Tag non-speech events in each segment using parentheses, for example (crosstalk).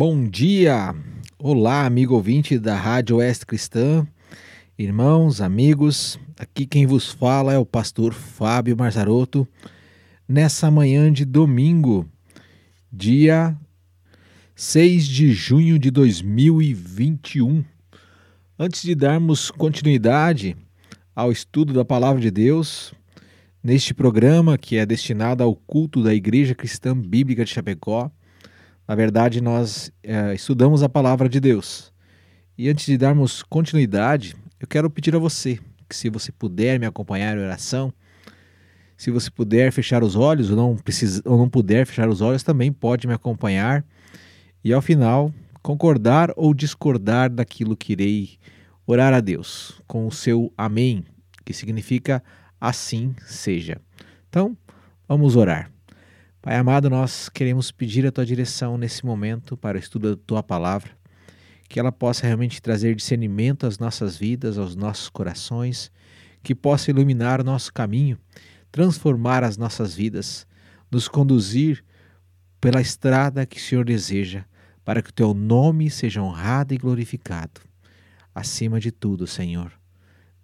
Bom dia! Olá, amigo ouvinte da Rádio Oeste Cristã, irmãos, amigos. Aqui quem vos fala é o pastor Fábio Marzarotto. Nessa manhã de domingo, dia 6 de junho de 2021. Antes de darmos continuidade ao estudo da Palavra de Deus, neste programa que é destinado ao culto da Igreja Cristã Bíblica de Chapecó, na verdade, nós é, estudamos a palavra de Deus. E antes de darmos continuidade, eu quero pedir a você que, se você puder me acompanhar em oração, se você puder fechar os olhos ou não, precisa, ou não puder fechar os olhos, também pode me acompanhar. E ao final, concordar ou discordar daquilo que irei orar a Deus com o seu Amém, que significa assim seja. Então, vamos orar. Pai amado, nós queremos pedir a tua direção nesse momento para o estudo da tua palavra, que ela possa realmente trazer discernimento às nossas vidas, aos nossos corações, que possa iluminar o nosso caminho, transformar as nossas vidas, nos conduzir pela estrada que o Senhor deseja, para que o teu nome seja honrado e glorificado. Acima de tudo, Senhor.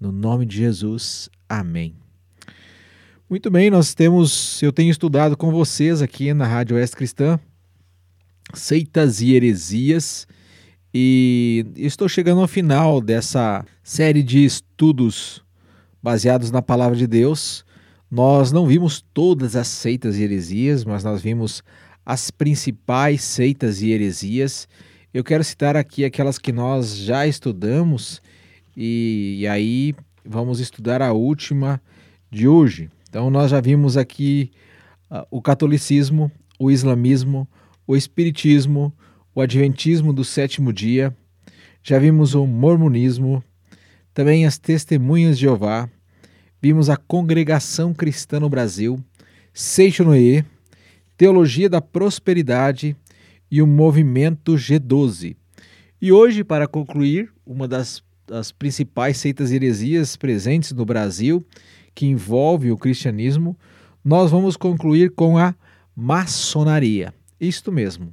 No nome de Jesus. Amém. Muito bem, nós temos, eu tenho estudado com vocês aqui na Rádio Oeste Cristã, seitas e heresias, e estou chegando ao final dessa série de estudos baseados na palavra de Deus. Nós não vimos todas as seitas e heresias, mas nós vimos as principais seitas e heresias. Eu quero citar aqui aquelas que nós já estudamos e, e aí vamos estudar a última de hoje. Então, nós já vimos aqui uh, o catolicismo, o islamismo, o espiritismo, o adventismo do sétimo dia, já vimos o mormonismo, também as testemunhas de Jeová, vimos a congregação cristã no Brasil, Seixo Noé, teologia da prosperidade e o movimento G12. E hoje, para concluir, uma das, das principais seitas e heresias presentes no Brasil que envolve o cristianismo, nós vamos concluir com a maçonaria. Isto mesmo.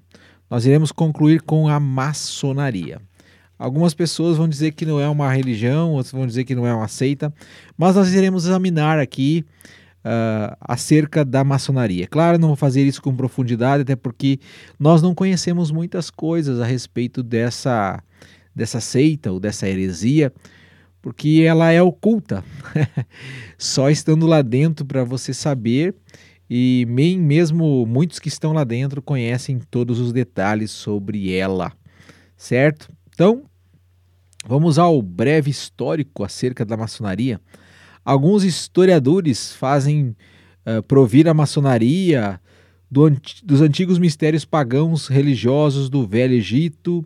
Nós iremos concluir com a maçonaria. Algumas pessoas vão dizer que não é uma religião, outras vão dizer que não é uma seita, mas nós iremos examinar aqui uh, acerca da maçonaria. Claro, não vou fazer isso com profundidade, até porque nós não conhecemos muitas coisas a respeito dessa, dessa seita ou dessa heresia porque ela é oculta. (laughs) Só estando lá dentro para você saber, e mesmo muitos que estão lá dentro conhecem todos os detalhes sobre ela, certo? Então, vamos ao breve histórico acerca da maçonaria. Alguns historiadores fazem uh, provir a maçonaria do, dos antigos mistérios pagãos religiosos do Velho Egito,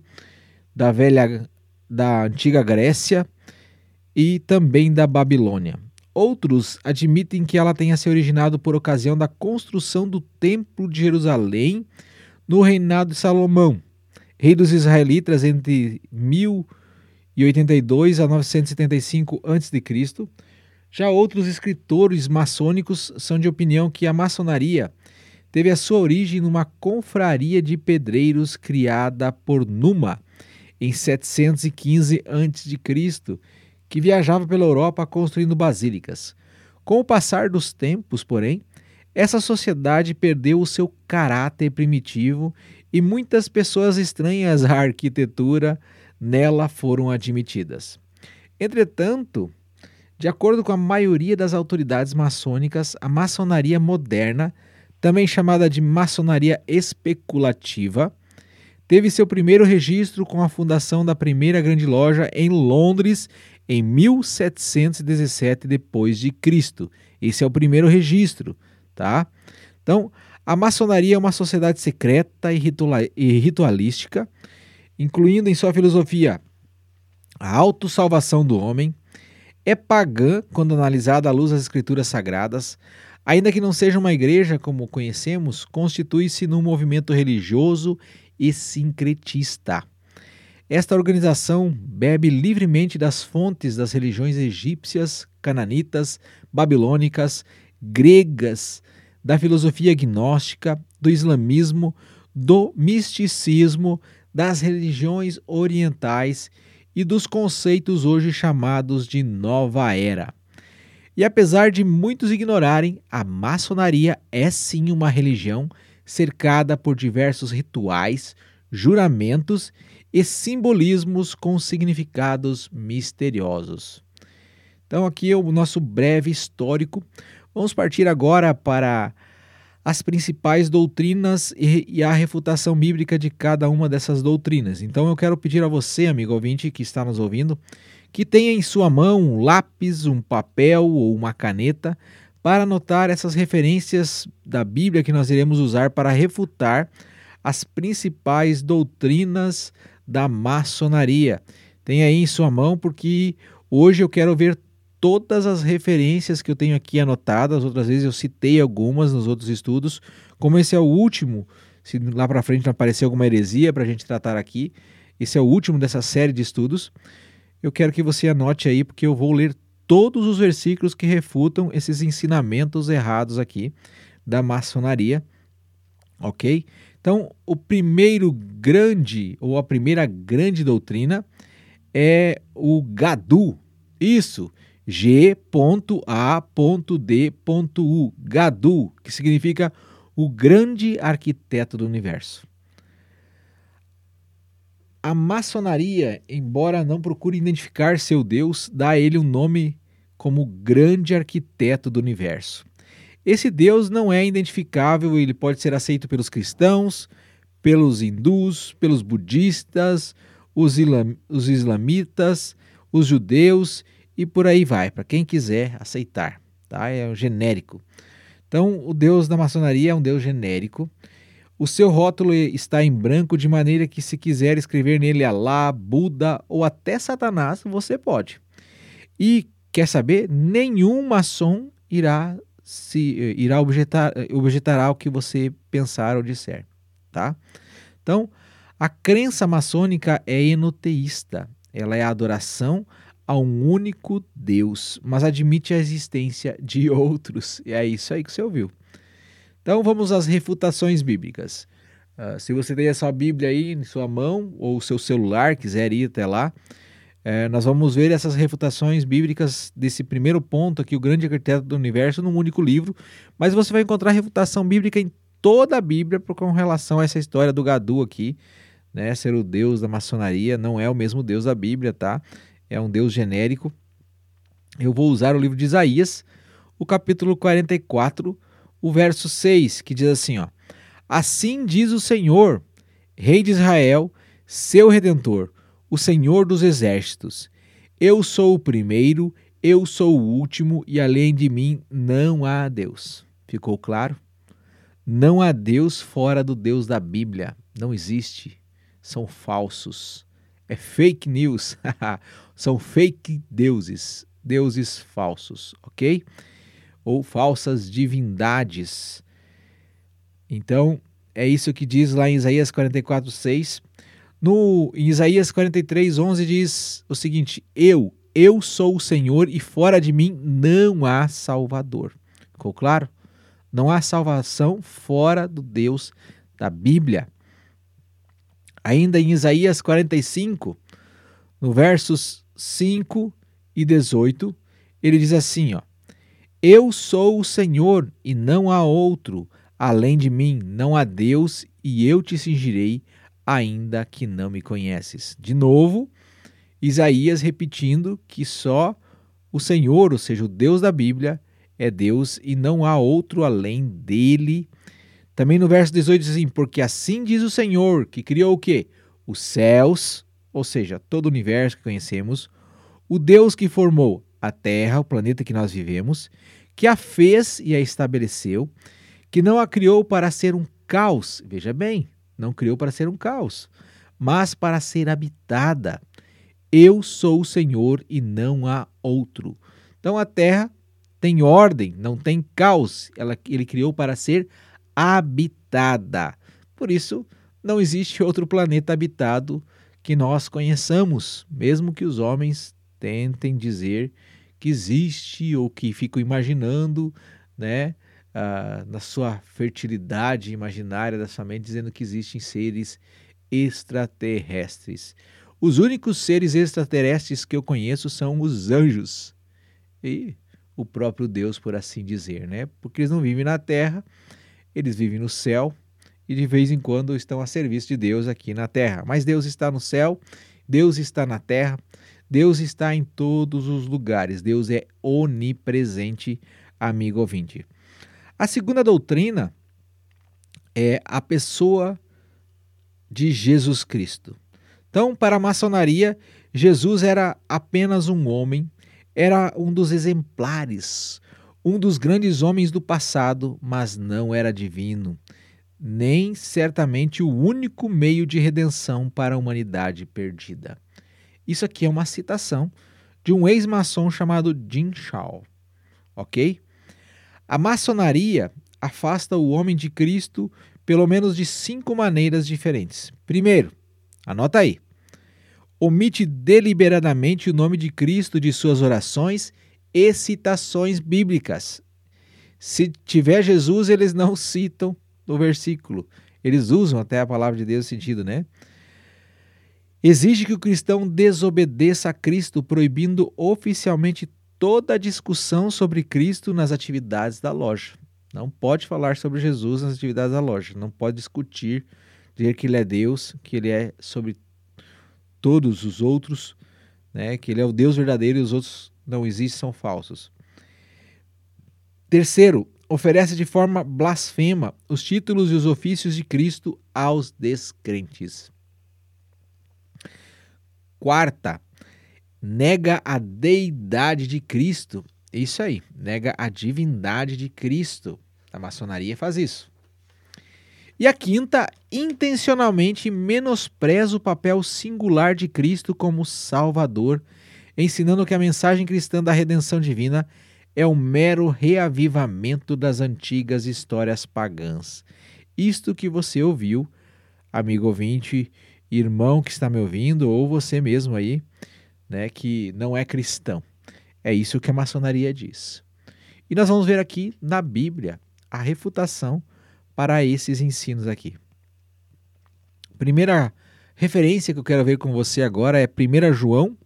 da velha da antiga Grécia e também da Babilônia. Outros admitem que ela tenha se originado por ocasião da construção do Templo de Jerusalém no reinado de Salomão, rei dos israelitas entre 1082 a 975 a.C. Já outros escritores maçônicos são de opinião que a maçonaria teve a sua origem numa confraria de pedreiros criada por Numa em 715 a.C que viajava pela Europa construindo basílicas. Com o passar dos tempos, porém, essa sociedade perdeu o seu caráter primitivo e muitas pessoas estranhas à arquitetura nela foram admitidas. Entretanto, de acordo com a maioria das autoridades maçônicas, a maçonaria moderna, também chamada de maçonaria especulativa, teve seu primeiro registro com a fundação da primeira grande loja em Londres em 1717 depois de Cristo. Esse é o primeiro registro, tá? Então, a maçonaria é uma sociedade secreta e ritualística, incluindo em sua filosofia a autossalvação do homem, é pagã quando analisada à luz das escrituras sagradas, ainda que não seja uma igreja como conhecemos, constitui-se num movimento religioso e sincretista. Esta organização bebe livremente das fontes das religiões egípcias, cananitas, babilônicas, gregas, da filosofia gnóstica, do islamismo, do misticismo, das religiões orientais e dos conceitos hoje chamados de Nova Era. E apesar de muitos ignorarem, a maçonaria é sim uma religião cercada por diversos rituais, juramentos e simbolismos com significados misteriosos. Então, aqui é o nosso breve histórico. Vamos partir agora para as principais doutrinas e, e, a refutação bíblica de cada uma dessas doutrinas. Então eu quero pedir a você, amigo ouvinte que está nos ouvindo, que tenha em sua mão um lápis, um papel ou uma caneta para anotar essas referências da Bíblia que nós iremos usar para refutar as principais doutrinas da maçonaria. Tenha aí em sua mão, porque hoje eu quero ver todas as referências que eu tenho aqui anotadas. Outras vezes eu citei algumas nos outros estudos. Como esse é o último, se lá para frente não aparecer alguma heresia para a gente tratar aqui, esse é o último dessa série de estudos. Eu quero que você anote aí, porque eu vou ler todos os versículos que refutam esses ensinamentos errados aqui da maçonaria, ok? Então, o primeiro grande, ou a primeira grande doutrina é o Gadu. Isso, G.A.D.U, Gadu, que significa o grande arquiteto do universo. A maçonaria, embora não procure identificar seu Deus, dá a ele um nome como grande arquiteto do universo. Esse Deus não é identificável, ele pode ser aceito pelos cristãos, pelos hindus, pelos budistas, os, os islamitas, os judeus e por aí vai, para quem quiser aceitar, tá? É um genérico. Então, o Deus da maçonaria é um Deus genérico. O seu rótulo está em branco de maneira que se quiser escrever nele Alá, Buda ou até Satanás, você pode. E quer saber? Nenhum maçom irá se eh, irá objetar, eh, objetará o que você pensar ou disser, tá? Então, a crença maçônica é enoteísta. Ela é a adoração a um único Deus, mas admite a existência de (laughs) outros. E é isso aí que você ouviu. Então vamos às refutações bíblicas. Uh, se você tem a sua Bíblia aí em sua mão ou seu celular, quiser ir até lá, uh, nós vamos ver essas refutações bíblicas desse primeiro ponto aqui, o grande arquiteto do universo, num único livro. Mas você vai encontrar refutação bíblica em toda a Bíblia com relação a essa história do Gadu aqui, né? Ser o Deus da maçonaria, não é o mesmo Deus da Bíblia, tá? é um Deus genérico. Eu vou usar o livro de Isaías, o capítulo 44, o verso 6, que diz assim: ó, Assim diz o Senhor, Rei de Israel, seu redentor, o Senhor dos exércitos: Eu sou o primeiro, eu sou o último, e além de mim não há Deus. Ficou claro? Não há Deus fora do Deus da Bíblia. Não existe. São falsos. É fake news. (laughs) são fake deuses, deuses falsos, ok? Ou falsas divindades. Então, é isso que diz lá em Isaías 44, 6. No, em Isaías 43, 11 diz o seguinte: Eu, eu sou o Senhor e fora de mim não há Salvador. Ficou claro? Não há salvação fora do Deus da Bíblia. Ainda em Isaías 45, no versos 5 e 18, ele diz assim, ó: Eu sou o Senhor e não há outro, além de mim não há Deus, e eu te cingirei, ainda que não me conheces. De novo, Isaías repetindo que só o Senhor, ou seja, o Deus da Bíblia, é Deus e não há outro além dele. Também no verso 18 diz assim: Porque assim diz o Senhor, que criou o quê? Os céus, ou seja, todo o universo que conhecemos, o Deus que formou a Terra, o planeta que nós vivemos, que a fez e a estabeleceu, que não a criou para ser um caos, veja bem, não criou para ser um caos, mas para ser habitada. Eu sou o Senhor e não há outro. Então a Terra tem ordem, não tem caos, ela, ele criou para ser habitada. Por isso, não existe (laughs) outro planeta habitado que nós conheçamos, mesmo que os homens tentem dizer que existe ou que ficam imaginando, né, uh, na sua fertilidade imaginária da sua mente, dizendo que existem seres extraterrestres. Os únicos seres extraterrestres que eu conheço são os anjos e o próprio Deus, por assim dizer, né? Porque eles não vivem na terra, eles vivem no céu e de vez em quando estão a serviço de Deus aqui na terra. Mas Deus está no céu, Deus está na terra, Deus está em todos os lugares. Deus é onipresente, amigo ouvinte. A segunda doutrina é a pessoa de Jesus Cristo. Então, para a maçonaria, Jesus era apenas um homem, era um dos exemplares, um dos grandes homens do passado, mas não era divino, nem certamente o único meio de redenção para a humanidade perdida. Isso aqui é uma citação de um ex-maçom chamado Jin Shao, ok? A maçonaria afasta o homem de Cristo pelo menos de cinco maneiras diferentes. Primeiro, anota aí, omite deliberadamente o nome de Cristo de suas orações e citações bíblicas. Se tiver Jesus, eles não citam no versículo. Eles usam até a palavra de Deus no sentido, né? Exige que o cristão desobedeça a Cristo, proibindo oficialmente toda discussão sobre Cristo nas atividades da loja. Não pode falar sobre Jesus nas atividades da loja. Não pode discutir, dizer que ele é Deus, que ele é sobre todos os outros, né? que ele é o Deus verdadeiro e os outros não existem, são falsos. Terceiro, oferece de forma blasfema os títulos e os ofícios de Cristo aos descrentes. Quarta, nega a deidade de Cristo. Isso aí, nega a divindade de Cristo. A maçonaria faz isso. E a quinta, intencionalmente menospreza o papel singular de Cristo como Salvador, ensinando que a mensagem cristã da redenção divina é um mero reavivamento das antigas histórias pagãs. Isto que você ouviu, amigo ouvinte, irmão que está me ouvindo, ou você mesmo aí, né, que não é cristão. É isso que a maçonaria diz. E nós vamos ver aqui na Bíblia a refutação para esses ensinos aqui. Primeira referência que eu quero ver com você agora é 1 João,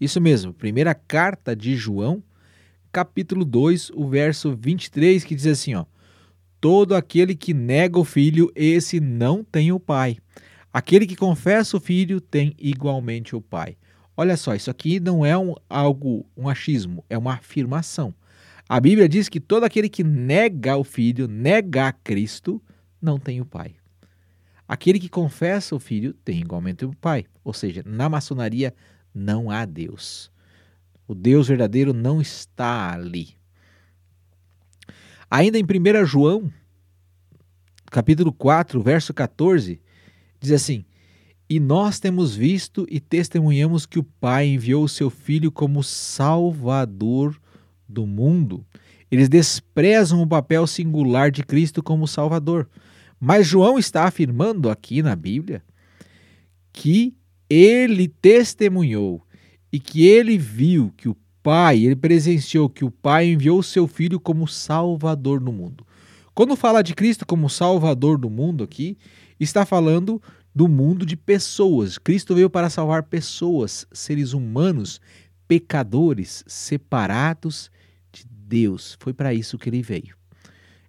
isso mesmo, primeira carta de João, capítulo 2, o verso 23, que diz assim, ó: Todo aquele que nega o filho, esse não tem o pai. Aquele que confessa o filho tem igualmente o pai. Olha só, isso aqui não é um, algo, um achismo, é uma afirmação. A Bíblia diz que todo aquele que nega o Filho, nega a Cristo, não tem o Pai. Aquele que confessa o Filho tem igualmente o Pai. Ou seja, na maçonaria não há Deus. O Deus verdadeiro não está ali. Ainda em 1 João, capítulo 4, verso 14, diz assim: e nós temos visto e testemunhamos que o Pai enviou o seu Filho como Salvador do mundo. Eles desprezam o papel singular de Cristo como Salvador. Mas João está afirmando aqui na Bíblia que ele testemunhou e que ele viu que o Pai, ele presenciou que o Pai enviou o seu Filho como Salvador no mundo. Quando fala de Cristo como Salvador do mundo aqui, está falando do mundo de pessoas. Cristo veio para salvar pessoas, seres humanos, pecadores, separados de Deus. Foi para isso que ele veio.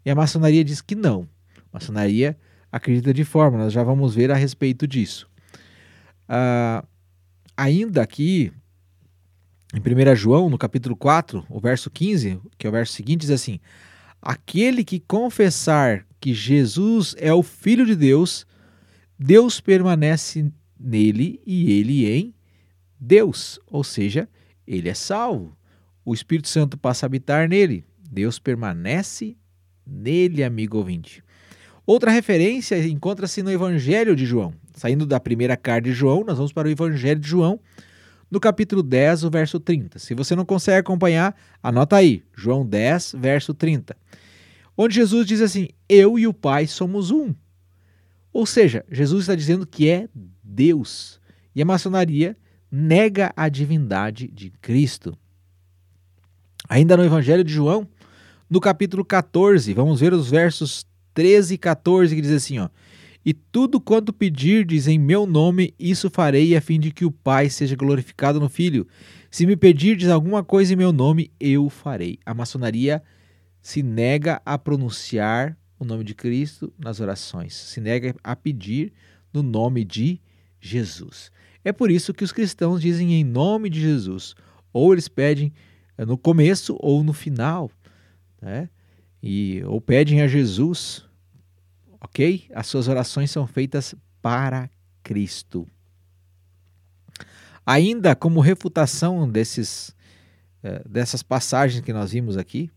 E a maçonaria diz que não. A maçonaria acredita de forma, nós já vamos ver a respeito disso. Uh, ainda aqui, em 1 João, no capítulo 4, o verso 15, que é o verso seguinte, diz assim: Aquele que confessar que Jesus é o Filho de Deus, Deus permanece nele e ele em Deus, ou seja, ele é salvo. O Espírito Santo passa a habitar nele. Deus permanece nele, amigo ouvinte. Outra referência encontra-se no Evangelho de João. Saindo da primeira carta de João, nós vamos para o Evangelho de João, no capítulo 10, o verso 30. Se você não consegue acompanhar, anota aí, João 10, verso 30. Onde Jesus diz assim: Eu e o Pai somos um. Ou seja, Jesus está dizendo que é Deus. E a maçonaria nega a divindade de Cristo. Ainda no Evangelho de João, no capítulo 14, vamos ver os versos 13 e 14 que diz assim, ó: E tudo quanto pedirdes em meu nome, isso farei, a fim de que o Pai seja glorificado no Filho. Se me pedirdes alguma coisa em meu nome, eu farei. A maçonaria se nega a pronunciar o nome de Cristo nas orações, se nega a pedir no nome de Jesus. É por isso que os cristãos dizem em nome de Jesus, ou eles pedem eh, no começo ou no final, né? E ou pedem a Jesus, ok? As suas orações são feitas para Cristo. Ainda como refutação desses, eh, dessas passagens que nós vimos aqui,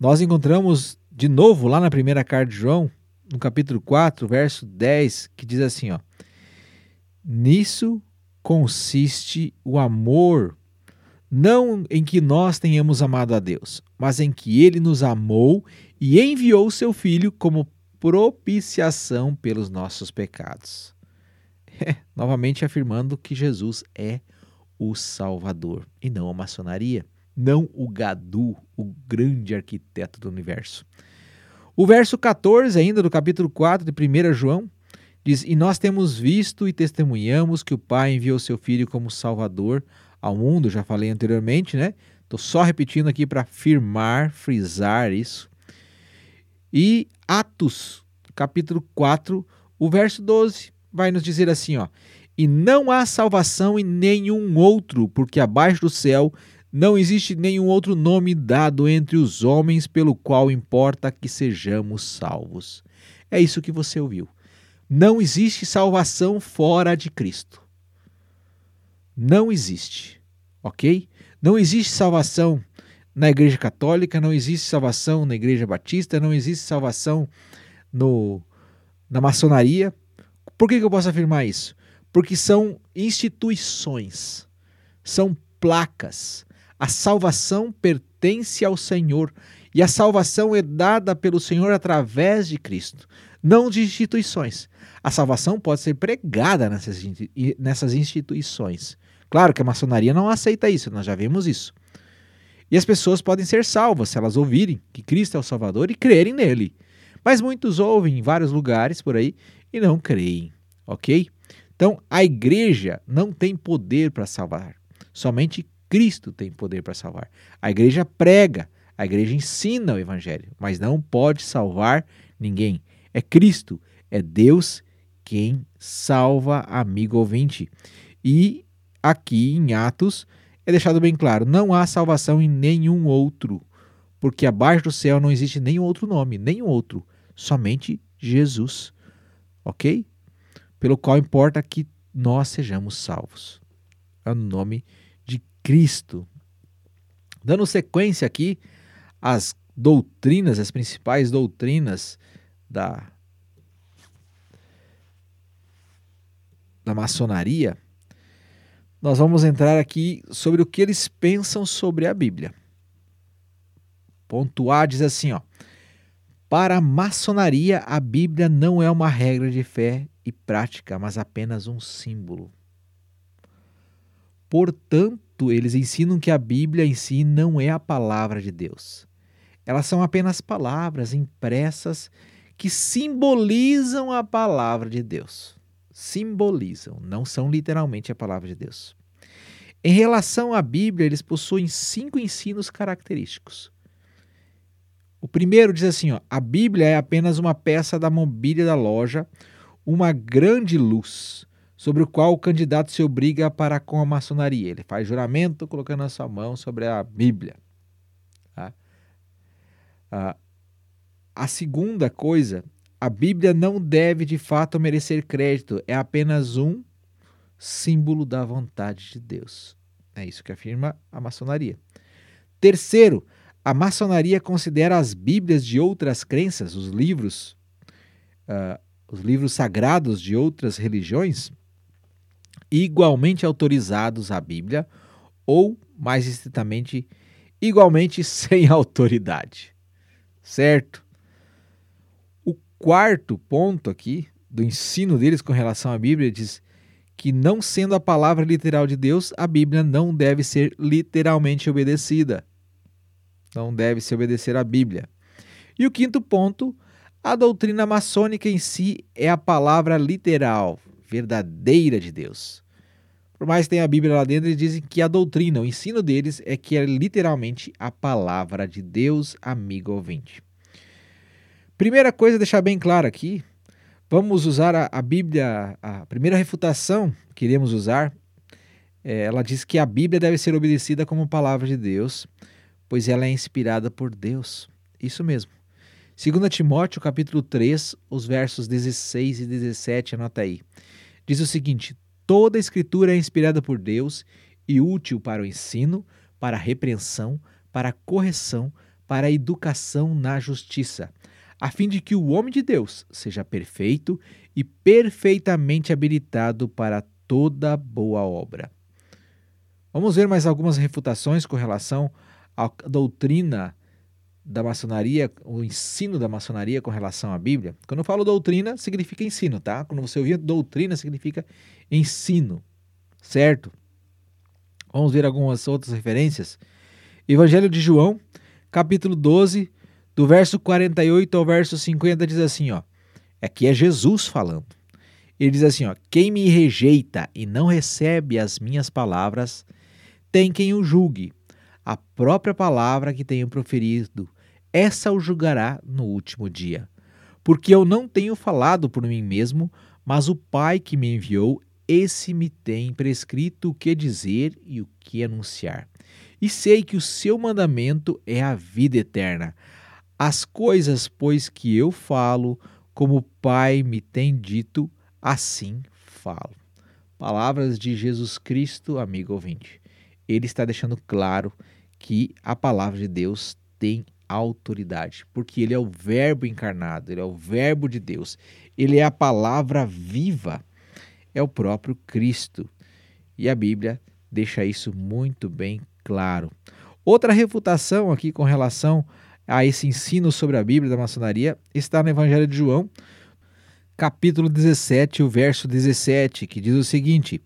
nós encontramos de novo lá na primeira carta de João, no capítulo 4, verso 10, que diz assim: ó, Nisso consiste o amor, não em que nós tenhamos amado a Deus, mas em que ele nos amou e enviou seu Filho como propiciação pelos nossos pecados. É, novamente afirmando que Jesus é o Salvador e não a maçonaria, não o Gadu, o grande arquiteto do universo. O verso 14, ainda do capítulo 4 de 1 João, diz: E nós temos visto e testemunhamos que o Pai enviou seu Filho como Salvador ao mundo. Já falei anteriormente, né? Estou só repetindo aqui para afirmar, frisar isso. E Atos, capítulo 4, o verso 12, vai nos dizer assim: ó, E não há salvação em nenhum outro, porque abaixo do céu não existe nenhum outro nome dado entre os homens pelo qual importa que sejamos salvos. É isso que você ouviu. Não existe salvação fora de Cristo. Não existe, ok? Não existe salvação na Igreja Católica, não existe salvação na Igreja Batista, não existe salvação no, na maçonaria. Por que, que eu posso afirmar isso? Porque são instituições, são placas, a salvação pertence ao Senhor e a salvação é dada pelo Senhor através de Cristo, não de instituições. A salvação pode ser pregada nessas, instituições. Claro que a maçonaria não aceita isso, nós já vimos isso. E as pessoas podem ser salvas se elas ouvirem que Cristo é o Salvador e crerem nele. Mas muitos ouvem em vários lugares por aí e não creem, ok? Então a igreja não tem poder para salvar, somente Cristo tem poder para salvar. A igreja prega, a igreja ensina o evangelho, mas não pode salvar ninguém. É Cristo, é Deus quem salva, amigo ouvinte. E aqui em Atos é deixado bem claro: não há salvação em nenhum outro, porque abaixo do céu não existe nenhum outro nome, nenhum outro, somente Jesus. Ok? Pelo qual importa que nós sejamos salvos. É o nome de Cristo. Dando sequência aqui às doutrinas, as principais doutrinas da, da maçonaria, nós vamos entrar aqui sobre o que eles pensam sobre a Bíblia. Ponto A diz assim, ó: Para a maçonaria, a Bíblia não é uma regra de fé e prática, mas apenas um símbolo. Portanto, eles ensinam que a Bíblia em si não é a palavra de Deus. Elas são apenas palavras impressas que simbolizam a palavra de Deus. Simbolizam, não são literalmente a palavra de Deus. Em relação à Bíblia, eles possuem cinco ensinos característicos. O primeiro diz assim: ó, a Bíblia é apenas uma peça da mobília da loja, uma grande luz sobre o qual o candidato se obriga para com a maçonaria. Ele faz juramento colocando a sua mão sobre a Bíblia. Tá? Ah, a segunda coisa, a Bíblia não deve de fato merecer crédito, é apenas um símbolo da vontade de Deus. É isso que afirma a maçonaria. Terceiro, a maçonaria considera as Bíblias de outras crenças, os livros, uh, os livros sagrados de outras religiões, igualmente autorizados à Bíblia ou, mais estritamente, igualmente (laughs) sem autoridade. Certo? O quarto ponto aqui do ensino deles com relação à Bíblia diz que, não sendo a palavra literal de Deus, a Bíblia não deve ser literalmente obedecida. Não deve se obedecer à Bíblia. E o quinto ponto, A doutrina maçônica em si é a palavra literal, verdadeira de Deus. Por mais que tenha a Bíblia lá dentro, eles dizem que a doutrina, o ensino deles é que é literalmente a palavra de Deus, amigo ouvinte. Primeira coisa, deixar bem claro aqui, vamos usar a, a Bíblia, a primeira refutação que iremos usar, é, ela diz que a Bíblia deve ser obedecida como palavra de Deus, pois ela é inspirada por Deus. Isso mesmo. 2 Timóteo capítulo 3, os versos 16 e 17, anota aí. Diz o seguinte: Toda a escritura é inspirada por Deus e útil para o ensino, para a repreensão, para a correção, para a educação na justiça, a fim de que o homem de Deus seja perfeito e perfeitamente habilitado para toda boa obra. Vamos ver mais algumas refutações com relação à doutrina da maçonaria, o ensino da maçonaria com relação à Bíblia. Quando eu falo doutrina, significa ensino, tá? Quando você ouvir doutrina, significa ensino, certo? Vamos ver algumas outras referências. Evangelho de João, capítulo 12, do verso 48 ao verso 50, diz assim, ó. Aqui é Jesus falando. Ele diz assim, ó: Quem me rejeita e não recebe as minhas palavras, tem quem o julgue. A própria palavra que tenho proferido essa o julgará no último dia. Porque eu não tenho falado por mim mesmo, mas o Pai que me enviou, esse me tem prescrito o que dizer e o que anunciar. E sei que o seu mandamento é a vida eterna. As coisas, pois, que eu falo, como o Pai me tem dito, assim falo. Palavras de Jesus Cristo, amigo ouvinte. Ele está deixando claro que a palavra de Deus tem autoridade, porque ele é o Verbo encarnado, ele é o Verbo de Deus, ele é a palavra viva, é o próprio Cristo. E a Bíblia deixa isso muito bem claro. Outra refutação aqui com relação a esse ensino sobre a Bíblia da maçonaria está no Evangelho de João, capítulo 17, o verso 17, que diz o seguinte: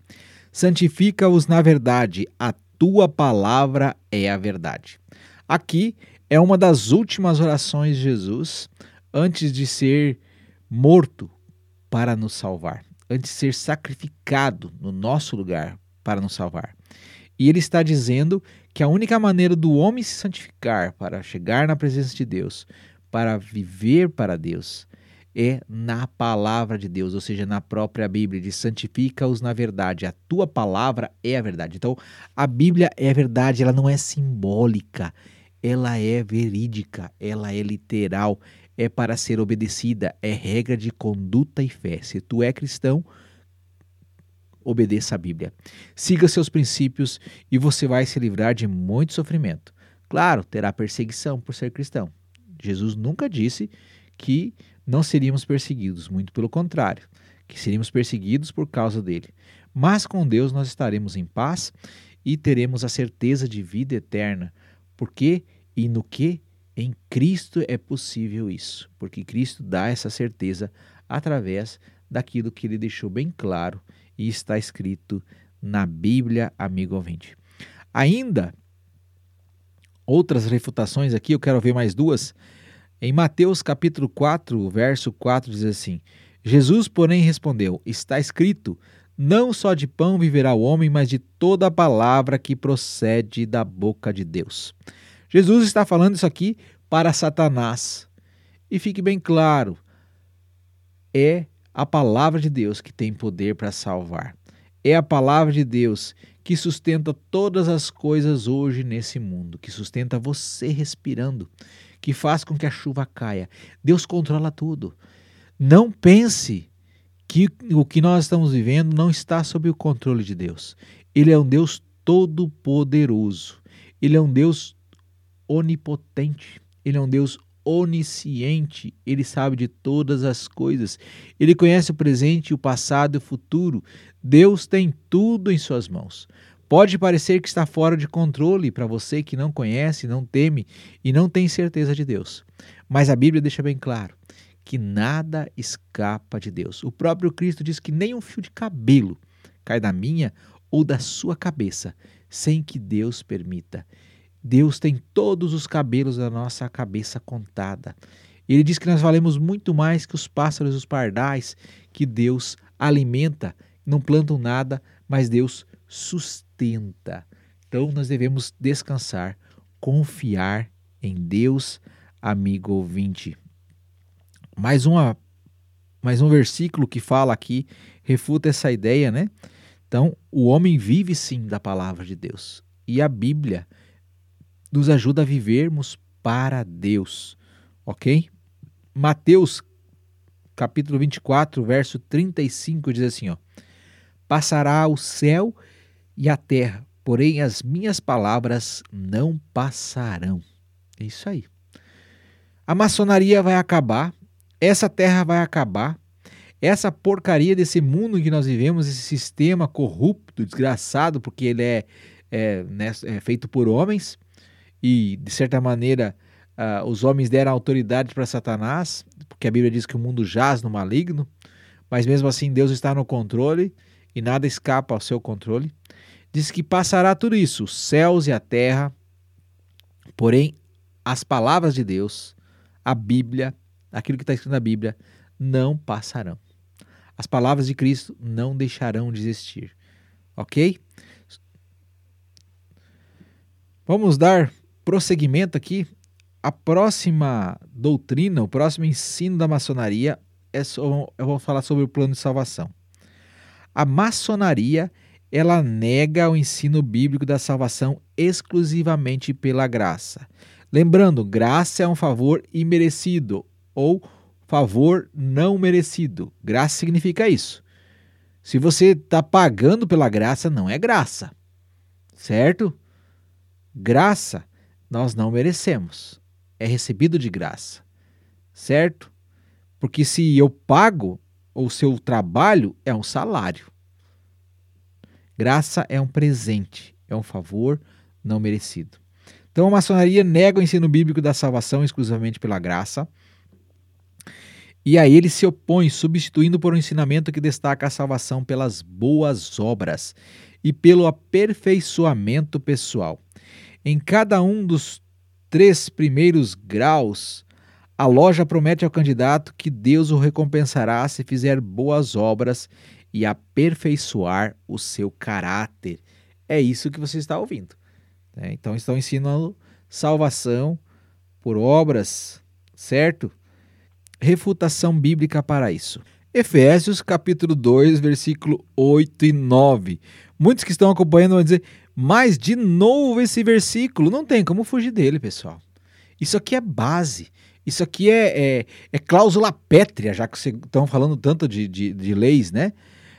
Santifica-os na verdade, a tua palavra é a verdade. Aqui é uma das últimas orações de Jesus antes de ser morto para nos salvar, antes de ser sacrificado no nosso lugar para nos salvar. E ele está dizendo que a única maneira do homem se santificar para chegar na presença de Deus, para viver para Deus, é na palavra de Deus, ou seja, na própria Bíblia, de santifica-os na verdade. A tua palavra é a verdade. Então, a Bíblia é a verdade, ela não é simbólica, ela é verídica, ela é literal, é para ser obedecida, é regra de conduta e fé. Se tu é cristão, obedeça a Bíblia. Siga seus princípios e você vai se livrar de muito sofrimento. Claro, terá perseguição por ser cristão. Jesus nunca disse que não seríamos perseguidos, muito pelo contrário, que seríamos perseguidos por causa dele. Mas com Deus nós estaremos em paz e teremos a certeza de vida eterna porque e no que em Cristo é possível isso, porque Cristo dá essa certeza através daquilo que ele deixou bem claro e está escrito na Bíblia, amigo ouvinte. Ainda outras refutações aqui, eu quero ver mais duas. Em Mateus capítulo 4, verso 4 diz assim: Jesus, porém, respondeu: Está escrito: Não só de pão viverá o homem, mas de toda a palavra que procede da boca de Deus. Jesus está falando isso aqui para Satanás. E fique bem claro, é a palavra de Deus que tem poder para salvar. É a palavra de Deus que sustenta todas as coisas hoje nesse mundo, que sustenta você respirando, que faz com que a chuva caia. Deus controla tudo. Não pense que o que nós estamos vivendo não está sob o controle de Deus. Ele é um Deus todo-poderoso. Ele é um Deus onipotente, ele é um Deus onisciente, ele sabe de todas as coisas, ele conhece o presente, o passado e o futuro. Deus tem tudo em suas mãos. Pode parecer que está fora de controle para você que não conhece, não teme e não tem certeza de Deus. Mas a Bíblia deixa bem claro que nada escapa de Deus. O próprio Cristo diz que nem um fio de cabelo cai da minha ou da sua cabeça sem que Deus permita. Deus tem todos os cabelos da nossa cabeça contada. Ele diz que nós valemos muito mais que os pássaros e os pardais, que Deus alimenta, não plantam nada, mas Deus sustenta. Então nós devemos descansar, confiar em Deus, amigo ouvinte. Mais uma mais um versículo que fala aqui refuta essa ideia, né? Então, o homem vive sim da palavra de Deus. E a Bíblia nos ajuda a vivermos para Deus, ok? Mateus capítulo 24, verso 35 diz assim, ó: Passará o céu e a terra, porém as minhas palavras não passarão. É isso aí. A maçonaria vai acabar, essa terra vai acabar, essa porcaria desse mundo em que nós vivemos, esse sistema corrupto, desgraçado, porque ele é, é, né, é feito por homens e, de certa maneira, uh, os homens deram autoridade para Satanás, porque a Bíblia diz que o mundo jaz no maligno, mas mesmo assim Deus está no controle e nada escapa ao seu controle. Diz que passará tudo isso, os céus e a terra, porém as palavras de Deus, a Bíblia, aquilo que está escrito na Bíblia, não passarão. As palavras de Cristo não deixarão de existir. Ok? Vamos dar prosseguimento aqui. A próxima doutrina, o próximo ensino da maçonaria, é só, eu vou falar sobre o plano de salvação. A maçonaria ela nega o ensino bíblico da salvação exclusivamente pela graça. Lembrando, graça é um favor imerecido ou favor não merecido. Graça significa isso. Se você está pagando pela graça, não é graça, certo? Graça nós não merecemos, é recebido de graça, certo? Porque se eu pago, o seu trabalho é um salário. Graça é um presente, é um favor não merecido. Então a maçonaria nega o ensino bíblico da salvação exclusivamente pela graça. E a ele se opõe, substituindo por um ensinamento que destaca a salvação pelas boas obras e pelo aperfeiçoamento pessoal. Em cada um dos três primeiros graus, a loja promete ao candidato que Deus o recompensará se fizer boas obras e aperfeiçoar o seu caráter. É isso que você está ouvindo. Né? Então estão ensinando salvação por obras, certo? Refutação bíblica para isso. Efésios capítulo 2, versículo 8 e 9. Muitos que estão acompanhando vão dizer, mas de novo esse versículo, não tem como fugir dele, pessoal. Isso aqui é base. Isso aqui é, é, é cláusula pétrea, já que vocês estão falando tanto de, de, de leis, né?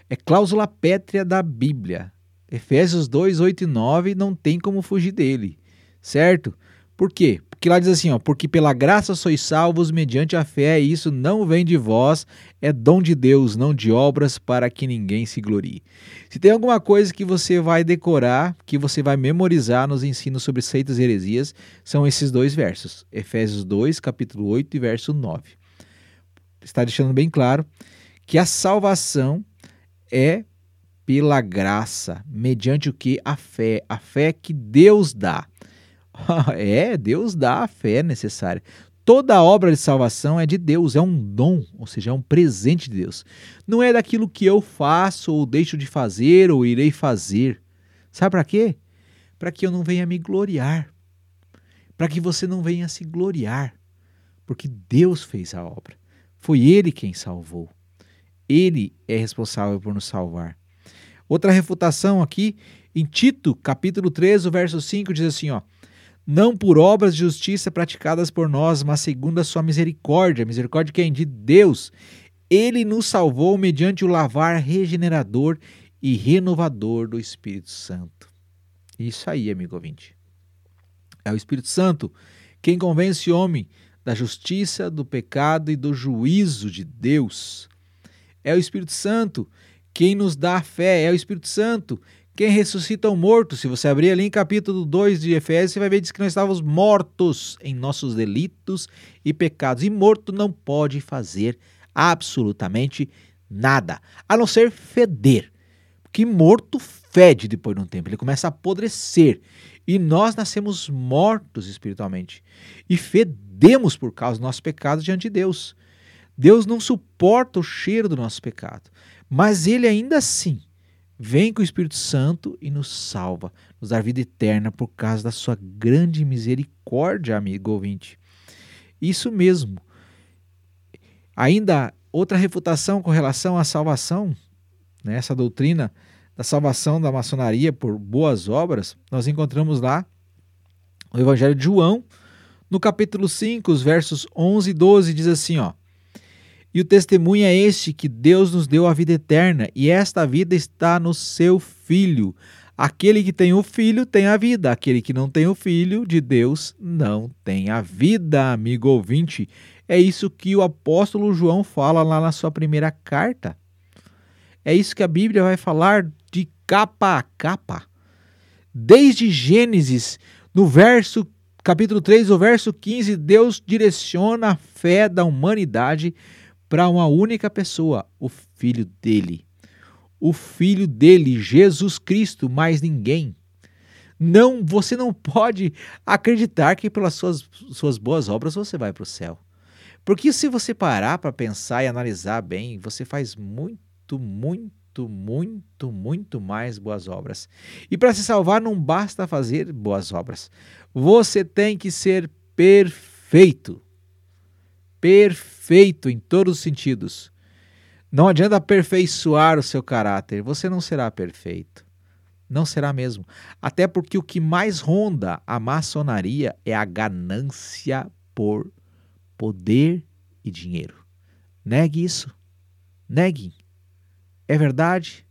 É cláusula pétrea da Bíblia. Efésios 2, 8 e 9 não tem como fugir dele, certo? Por quê? Porque lá diz assim, ó, porque pela graça sois salvos mediante a fé, e isso não vem de vós, é dom de Deus, não de obras, para que ninguém se glorie. Se tem alguma coisa que você vai decorar, que você vai memorizar nos ensinos sobre seitas e heresias, são esses dois versos, Efésios 2, capítulo 8 e verso 9. Está deixando bem claro que a salvação é pela graça, mediante o que? A fé. A fé que Deus dá. (laughs) é, Deus dá a fé necessária. Toda obra de salvação é de Deus, é um dom, ou seja, é um presente de Deus. Não é daquilo que eu faço ou deixo de fazer ou irei fazer. Sabe para quê? Para que eu não venha me gloriar. Para que você não venha se gloriar. Porque Deus fez a obra. Foi Ele quem salvou. Ele é responsável por nos salvar. Outra refutação aqui, em Tito, capítulo 3, o verso 5, diz assim, ó: Não por obras de justiça praticadas por nós, mas segundo a sua misericórdia. Misericórdia quem? De Deus. Ele nos salvou mediante o lavar regenerador e renovador do Espírito Santo. Isso aí, amigo ouvinte. É o Espírito Santo quem convence o homem da justiça, do pecado e do juízo de Deus. É o Espírito Santo quem nos dá a fé, é o Espírito Santo. Quem ressuscita o morto, se você abrir ali em capítulo 2 de Efésios, você vai ver diz que nós estávamos mortos em nossos delitos e pecados. E morto não pode fazer absolutamente nada, a não ser feder. Porque morto fede depois de um tempo, ele começa a apodrecer. E nós nascemos mortos espiritualmente. E fedemos por causa do nosso pecado diante de Deus. Deus não suporta o cheiro do nosso pecado, mas ele ainda assim vem com o Espírito Santo e nos salva, nos dá vida eterna por causa da sua grande misericórdia, amigo ouvinte. Isso mesmo. Ainda outra refutação com relação à salvação, né, essa doutrina da salvação da maçonaria por boas obras, nós encontramos lá no Evangelho de João, no capítulo 5, os versos 11 e 12, diz assim, ó: e o testemunho é este que Deus nos deu a vida eterna, e esta vida está no seu Filho. Aquele que tem o Filho tem a vida, aquele que não tem o Filho de Deus não tem a vida, amigo ouvinte. É isso que o apóstolo João fala lá na sua primeira carta. É isso que a Bíblia vai falar de capa a capa. Desde Gênesis, no verso capítulo 3, o verso 15, Deus direciona a fé da humanidade para uma única pessoa, o filho dele. O filho dele, Jesus Cristo, mais ninguém. Não, você não pode acreditar que pelas suas, suas boas obras você vai para o céu. Porque se você parar para pensar e analisar bem, você faz muito, muito, muito, muito mais boas obras. E para se salvar não basta fazer boas obras. Você tem que ser perfeito perfeito em todos os sentidos. Não adianta aperfeiçoar o seu caráter, você não será perfeito. Não será mesmo. Até porque o que mais ronda a maçonaria é a ganância por poder e dinheiro. Negue isso. Negue. É verdade?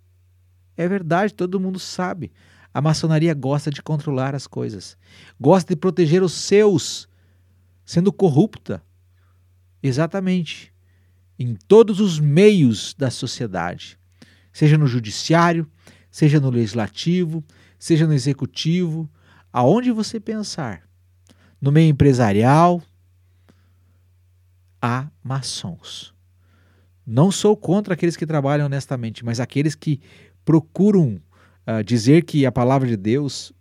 É verdade, todo mundo sabe. A maçonaria gosta de controlar as coisas, gosta de proteger os seus, sendo corrupta, Exatamente. Em todos os meios da sociedade, seja no judiciário, seja no legislativo, seja no executivo, aonde você pensar, no meio empresarial, há maçons. Não sou contra aqueles que trabalham honestamente, mas aqueles que procuram uh, dizer que a palavra de Deus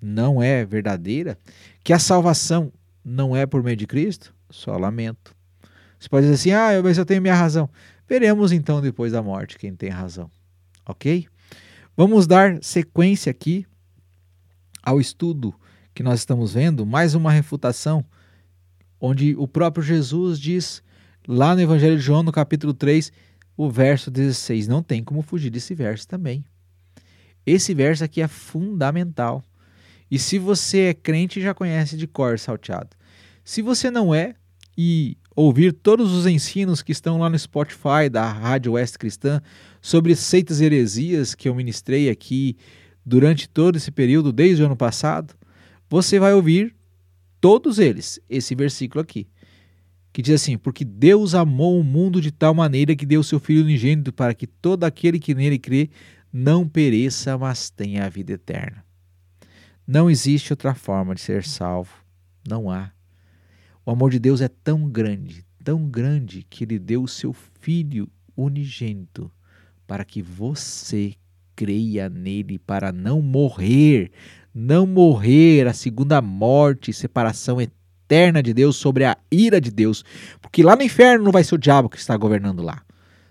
não é verdadeira, que a salvação não é por meio de Cristo, só lamento. Você pode dizer assim: ah, mas eu tenho minha razão. Veremos então depois da morte quem tem razão. Ok? Vamos dar sequência aqui ao estudo que nós estamos vendo, mais uma refutação, onde o próprio Jesus diz, lá no Evangelho de João, no capítulo 3, o verso 16. Não tem como fugir desse verso também. Esse verso aqui é fundamental. E se você é crente, já conhece de cor salteado. Se você não é e ouvir todos os ensinos que estão lá no Spotify da Rádio Oeste Cristã sobre seitas e heresias que eu ministrei aqui durante todo esse período, desde o ano passado, você vai ouvir todos eles, esse versículo aqui, que diz assim: Porque Deus amou o mundo de tal maneira que deu seu Filho unigênito para que todo aquele que nele crê não pereça, mas tenha a vida eterna. Não existe outra forma de ser salvo. Não há. O amor de Deus é tão grande, tão grande, que Ele deu o seu Filho unigênito para que você creia nele, para não morrer, não morrer a segunda morte, separação eterna de Deus sobre a ira de Deus, porque lá no inferno não vai ser o diabo que está governando lá.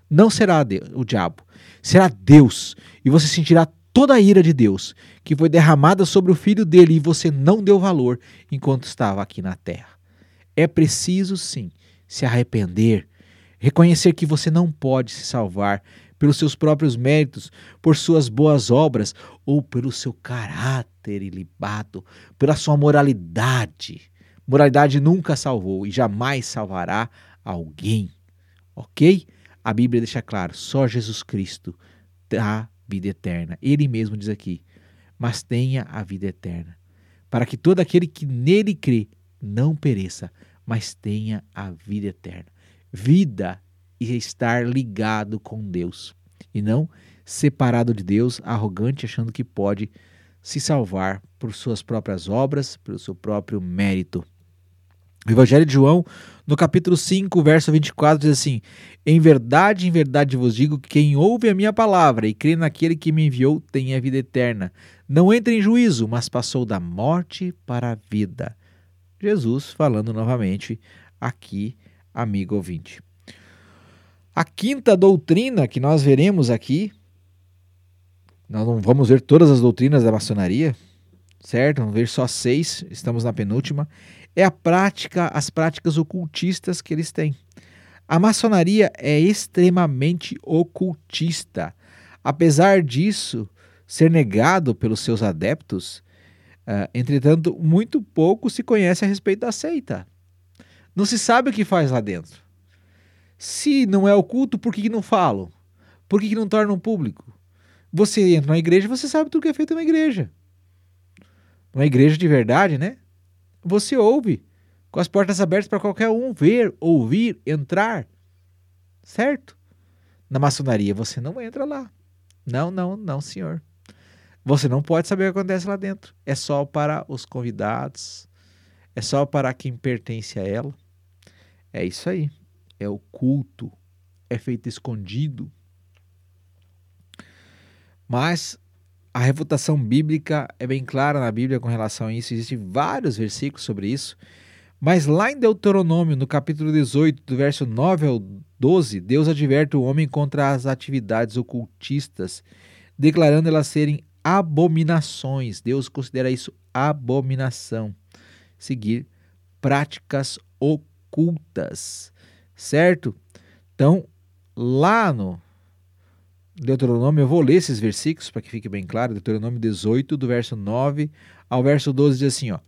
Não será o diabo, será Deus, e você sentirá toda a ira de Deus que foi derramada sobre o filho dele e você não deu valor enquanto estava aqui na terra. É preciso, sim, se arrepender, reconhecer que você não pode se salvar pelos seus próprios méritos, por suas boas obras ou pelo seu caráter ilibado, pela sua moralidade. Moralidade nunca salvou e jamais salvará alguém. Ok? A Bíblia deixa claro: só Jesus Cristo dá vida eterna. Ele mesmo diz aqui: mas tenha a vida eterna, para que todo aquele que nele crê não pereça, mas tenha a vida eterna. Vida e estar ligado com Deus, e não separado de Deus, arrogante, achando que pode se salvar por suas próprias obras, pelo seu próprio mérito. O Evangelho de João, no capítulo 5, verso 24, diz assim: Em verdade, em verdade vos digo que quem ouve a minha palavra e crê naquele que me enviou tem a vida eterna. Não entra em juízo, mas passou da morte para a vida. Jesus falando novamente aqui, amigo ouvinte. A quinta doutrina que nós veremos aqui, nós não vamos ver todas as doutrinas da maçonaria, certo? Vamos ver só seis, estamos na penúltima. É a prática, as práticas ocultistas que eles têm. A maçonaria é extremamente ocultista. Apesar disso ser negado pelos seus adeptos, uh, entretanto, muito pouco se conhece a respeito da seita. Não se sabe o que faz lá dentro. Se não é oculto, por que, que não falam? Por que, que não tornam público? Você entra na igreja, você sabe tudo que é feito na igreja. Uma igreja de verdade, né? Você ouve, com as portas abertas para qualquer um ver, ouvir, entrar. Certo? Na maçonaria você não entra lá. Não, não, não, senhor. Você não pode saber o que acontece lá dentro. É só para os convidados, é só para quem pertence a ela. É isso aí. É o culto. É feito escondido. Mas a refutação bíblica é bem clara na Bíblia com relação a isso. Existem vários versículos sobre isso. Mas lá em Deuteronômio, no capítulo 18, do verso 9 ao 12, Deus adverte o homem contra as atividades ocultistas, declarando elas serem abominações. Deus considera isso abominação. Seguir práticas ocultas, certo? Então, lá no Deuteronômio, eu vou ler esses versículos para que fique bem claro. Deuteronômio 18, do verso 9 ao verso 12, diz assim: ó,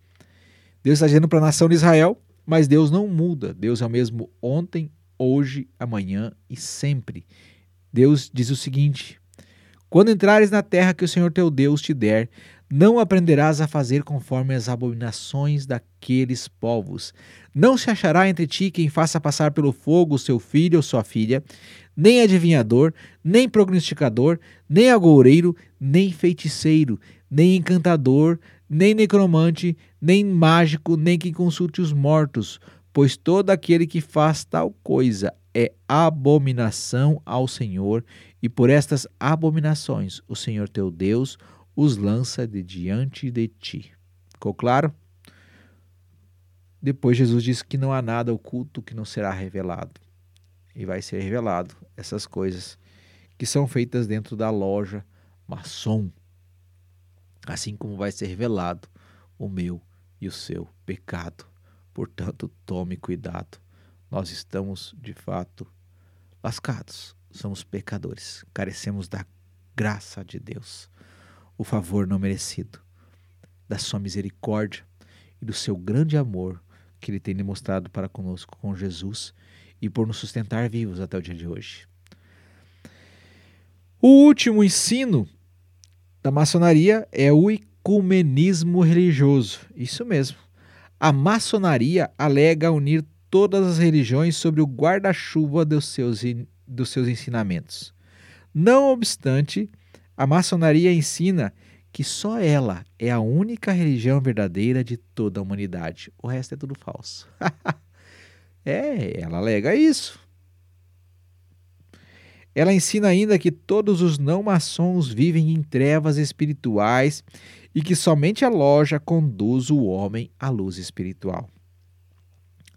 Deus está dizendo para a nação de Israel, mas Deus não muda. Deus é o mesmo ontem, hoje, amanhã e sempre. Deus diz o seguinte: Quando entrares na terra que o Senhor teu Deus te der, não aprenderás a fazer conforme as abominações daqueles povos. Não se achará entre ti quem faça passar pelo fogo seu filho ou sua filha, nem adivinhador, nem prognosticador, nem agoureiro, nem feiticeiro, nem encantador, nem necromante, nem mágico, nem quem consulte os mortos, pois todo aquele que faz tal coisa é abominação ao Senhor, e por estas abominações o Senhor teu Deus os lança de diante de ti. Ficou claro? Depois Jesus disse que não há nada oculto que não será revelado. E vai ser revelado essas coisas que são feitas dentro da loja maçom. Assim como vai ser revelado o meu e o seu pecado. Portanto, tome cuidado. Nós estamos, de fato, lascados. Somos pecadores. Carecemos da graça de Deus o favor não merecido, da sua misericórdia e do seu grande amor que ele tem demonstrado para conosco com Jesus e por nos sustentar vivos até o dia de hoje. O último ensino da maçonaria é o ecumenismo religioso. Isso mesmo. A maçonaria alega unir todas as religiões sobre o guarda-chuva dos seus, dos seus ensinamentos. Não obstante, a maçonaria ensina que só ela é a única religião verdadeira de toda a humanidade. O resto é tudo falso. (laughs) é, ela alega isso. Ela ensina ainda que todos os não maçons vivem em trevas espirituais e que somente a loja conduz o homem à luz espiritual.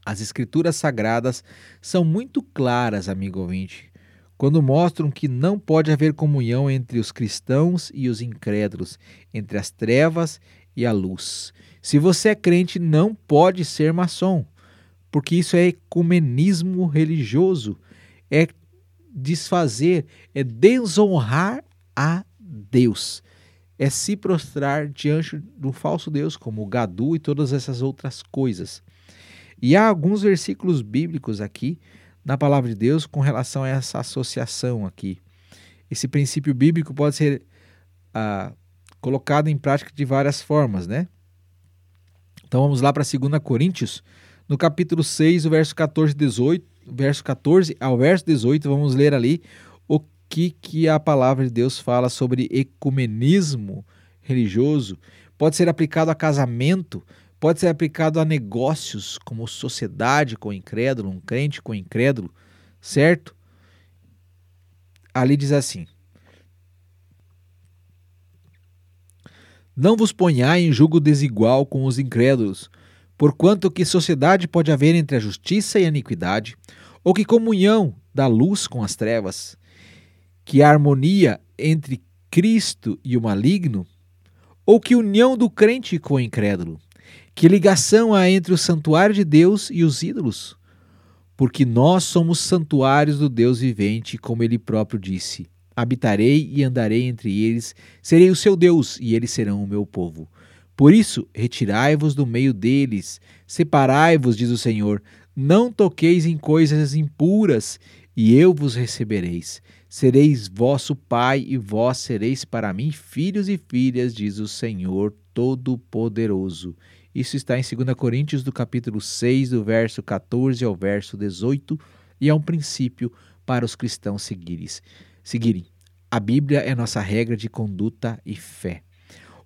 As escrituras sagradas são muito claras, amigo ouvinte, quando mostram que não pode haver comunhão entre os cristãos e os incrédulos, entre as trevas e a luz. Se você é crente, não pode ser maçom, porque isso é ecumenismo religioso, é desfazer, é desonrar a Deus, é se prostrar diante do falso Deus, como o gadu e todas essas outras coisas. E há alguns versículos bíblicos aqui na palavra de Deus com relação a essa associação aqui. Esse princípio bíblico pode ser ah, colocado em prática de várias formas, né? Então vamos lá para 2 Coríntios, no capítulo 6, o verso 14, 18, verso 14 ao verso 18, vamos ler ali o que, que a palavra de Deus fala sobre ecumenismo religioso. Pode ser aplicado a casamento, pode ser aplicado a negócios, como sociedade com incrédulo, um crente com incrédulo, certo? Ali diz assim: Não vos ponhai em julgo desigual com os incrédulos, Porquanto que sociedade pode haver entre a justiça e a iniquidade, ou que comunhão da luz com as trevas, que harmonia entre Cristo e o maligno, ou que união do crente com o incrédulo, que ligação há entre o santuário de Deus e os ídolos? Porque nós somos santuários do Deus vivente, como ele próprio disse: Habitarei e andarei entre eles, serei o seu Deus e eles serão o meu povo. Por isso, retirai-vos do meio deles, separai-vos, diz o Senhor, não toqueis em coisas impuras, e eu vos recebereis. Sereis vosso pai, e vós sereis para mim filhos e filhas, diz o Senhor Todo-Poderoso. Isso está em 2 Coríntios, do capítulo 6, do verso 14 ao verso 18, e é um princípio para os cristãos seguirem. A Bíblia é nossa regra de conduta e fé.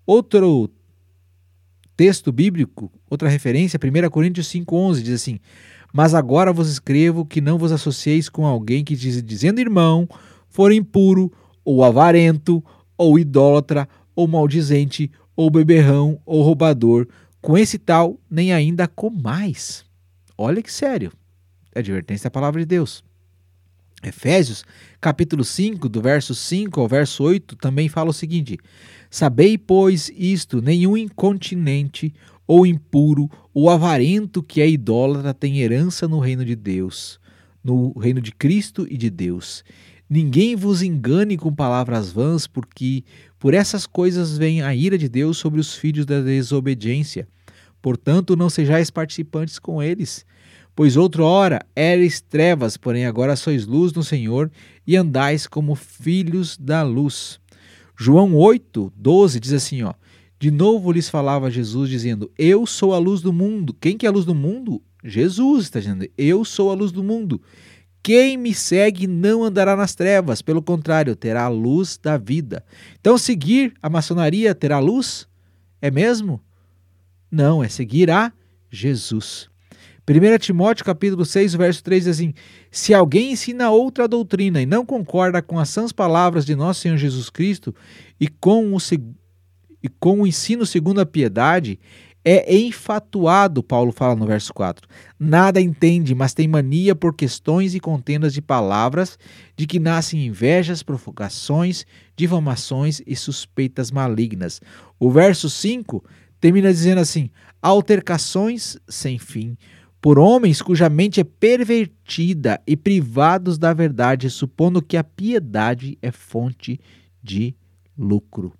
Outro texto bíblico, outra referência, 1 Coríntios 5,11, diz assim: Mas agora vos escrevo que não vos associeis com alguém que, diz, dizendo irmão, for impuro, ou avarento, ou idólatra, ou maldizente, ou beberrão, ou roubador, com esse tal nem ainda comais. Olha que sério. Advertência da palavra de Deus. Efésios, capítulo 5, do verso 5 ao verso 8, também fala o seguinte: Sabei, pois, isto: nenhum incontinente, ou impuro, ou avarento que é idólatra tem herança no reino de Deus, no reino de Cristo e de Deus. Ninguém vos engane com palavras vãs, porque por essas coisas vem a ira de Deus sobre os filhos da desobediência. Portanto, não sejais participantes com eles. Pois outrora eres trevas, porém agora sois luz no Senhor e andais como filhos da luz. João 8, 12 diz assim: ó, De novo lhes falava Jesus, dizendo: Eu sou a luz do mundo. Quem que é a luz do mundo? Jesus está dizendo: Eu sou a luz do mundo. Quem me segue não andará nas trevas, pelo contrário, terá a luz da vida. Então, seguir a maçonaria terá luz? É mesmo? Não, é seguir a Jesus. 1 Timóteo capítulo 6, verso 3 diz assim: Se alguém ensina outra doutrina e não concorda com as sãs palavras de nosso Senhor Jesus Cristo e com o, e com o ensino segundo a piedade, é enfatuado, Paulo fala no verso 4. Nada entende, mas tem mania por questões e contendas de palavras, de que nascem invejas, provocações, difamações e suspeitas malignas. O verso 5 termina dizendo assim: altercações sem fim por homens cuja mente é pervertida e privados da verdade, supondo que a piedade é fonte de lucro.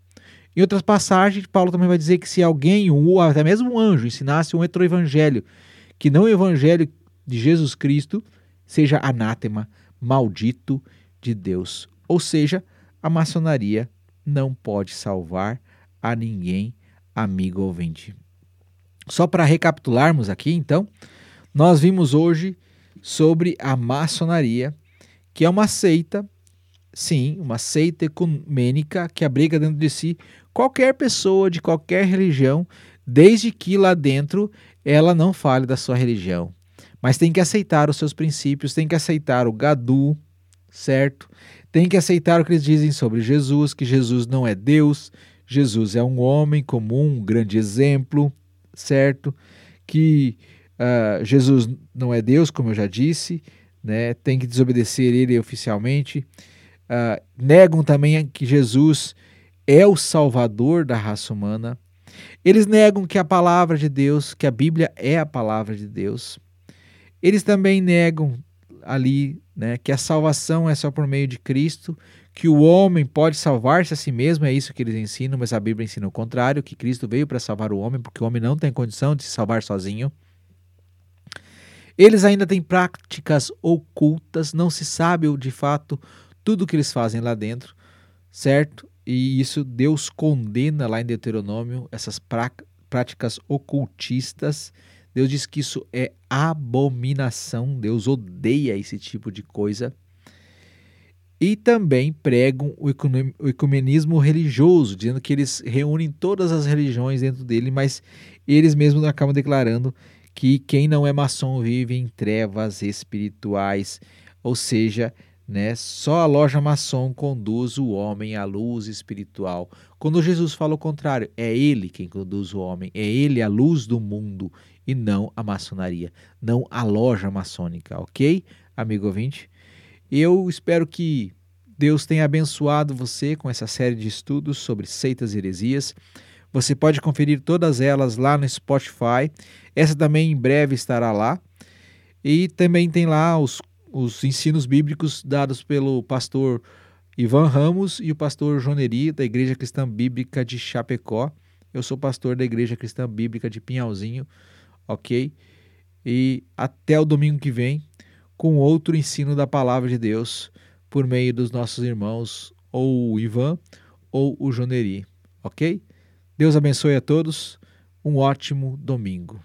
Em outras passagens, Paulo também vai dizer que se alguém, ou até mesmo um anjo, ensinasse um evangelho que não o evangelho de Jesus Cristo, seja anátema, maldito de Deus. Ou seja, a maçonaria não pode salvar a ninguém, amigo ouvinte. Só para recapitularmos aqui, então, nós vimos hoje sobre a maçonaria, que é uma seita, sim, uma seita ecumênica que abriga dentro de si qualquer pessoa de qualquer religião, desde que lá dentro ela não fale da sua religião. Mas tem que aceitar os seus princípios, tem que aceitar o gadu, certo? Tem que aceitar o que eles dizem sobre Jesus, que Jesus não é Deus, Jesus é um homem comum, um grande exemplo, certo? Que Uh, Jesus não é Deus, como eu já disse, né? tem que desobedecer ele oficialmente. Uh, negam também que Jesus é o salvador da raça humana. Eles negam que a palavra de Deus, que a Bíblia é a palavra de Deus. Eles também negam ali né, que a salvação é só por meio de Cristo, que o homem pode salvar-se a si mesmo, é isso que eles ensinam, mas a Bíblia ensina o contrário, que Cristo veio para salvar o homem, porque o homem não tem condição de se salvar sozinho. Eles ainda têm práticas ocultas, não se sabe de fato tudo o que eles fazem lá dentro, certo? E isso Deus condena lá em Deuteronômio, essas práticas ocultistas. Deus diz que isso é abominação, Deus odeia esse tipo de coisa. E também pregam o ecumenismo religioso, dizendo que eles reúnem todas as religiões dentro dele, mas eles mesmos acabam declarando que quem não é maçom vive em trevas espirituais, ou seja, né? Só a loja maçom conduz o homem à luz espiritual. Quando Jesus fala o contrário, é ele quem conduz o homem, é ele a luz do mundo e não a maçonaria, não a loja maçônica, ok, amigo ouvinte? Eu espero que Deus tenha abençoado você com essa série de estudos sobre seitas e heresias. Você pode conferir todas elas lá no Spotify. Essa também em breve estará lá. E também tem lá os os ensinos bíblicos dados pelo pastor Ivan Ramos e o pastor Joneri, da Igreja Cristã Bíblica de Chapecó. Eu sou pastor da Igreja Cristã Bíblica de Pinhalzinho, ok? E até o domingo que vem, com outro ensino da palavra de Deus por meio dos nossos irmãos, ou o Ivan ou o Joneri, ok? Deus abençoe a todos, um ótimo domingo.